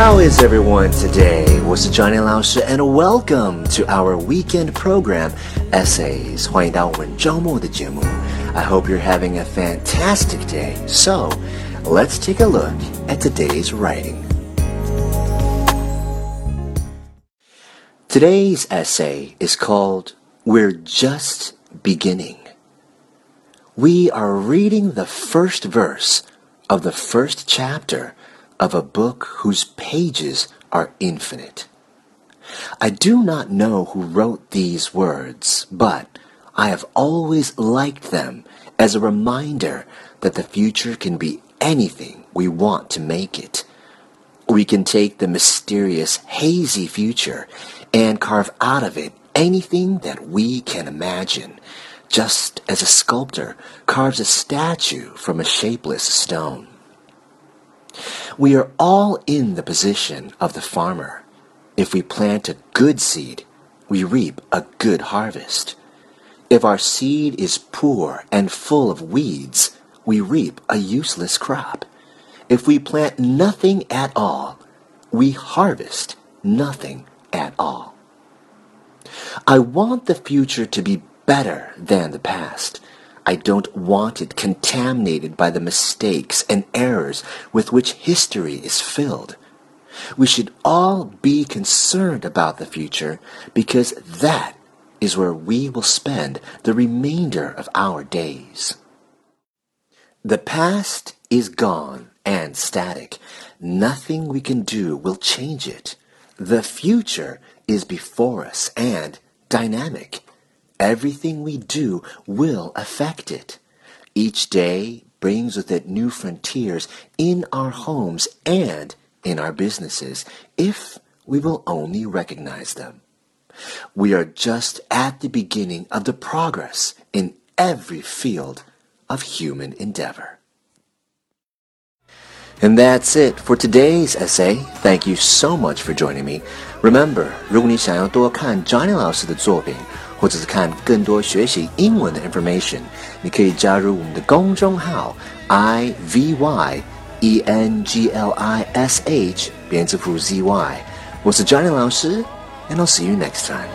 How is everyone today? 我是 Johnny 老师 and welcome to our weekend program Essays. 欢迎到我们周末的节目。I hope you're having a fantastic day. So, let's take a look at today's writing. Today's essay is called We're Just Beginning. We are reading the first verse of the first chapter of a book whose pages are infinite. I do not know who wrote these words, but I have always liked them as a reminder that the future can be anything we want to make it. We can take the mysterious, hazy future and carve out of it anything that we can imagine, just as a sculptor carves a statue from a shapeless stone. We are all in the position of the farmer. If we plant a good seed, we reap a good harvest. If our seed is poor and full of weeds, we reap a useless crop. If we plant nothing at all, we harvest nothing at all. I want the future to be better than the past. I don't want it contaminated by the mistakes and errors with which history is filled. We should all be concerned about the future because that is where we will spend the remainder of our days. The past is gone and static. Nothing we can do will change it. The future is before us and dynamic. Everything we do will affect it. Each day brings with it new frontiers in our homes and in our businesses if we will only recognize them. We are just at the beginning of the progress in every field of human endeavor. And that's it for today's essay. Thank you so much for joining me. Remember, 如果你想要多看 Johnny 老师的作品。 或者是看更多学习英文的 information，你可以加入我们的公众号 i v y e n g l i s h 连字符 z y。我是 Johnny 老师，and I'll see you next time.